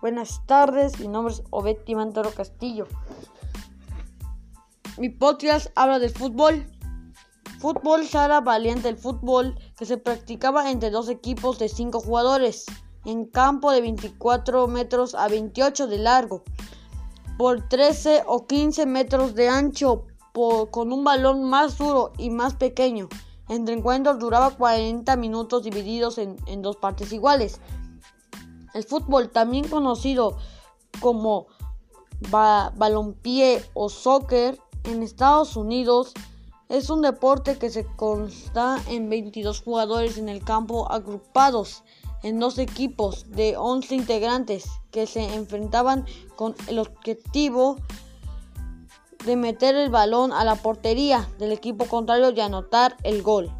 Buenas tardes, mi nombre es Obetti Mantoro Castillo. Mi podcast habla del fútbol. Fútbol sala valiente, el fútbol que se practicaba entre dos equipos de 5 jugadores en campo de 24 metros a 28 de largo por 13 o 15 metros de ancho con un balón más duro y más pequeño. Entre encuentros duraba 40 minutos divididos en, dos partes iguales. El fútbol, también conocido como balompié o soccer en Estados Unidos, es un deporte que se consta en 22 jugadores en el campo agrupados en dos equipos de 11 integrantes que se enfrentaban con el objetivo de meter el balón a la portería del equipo contrario y anotar el gol.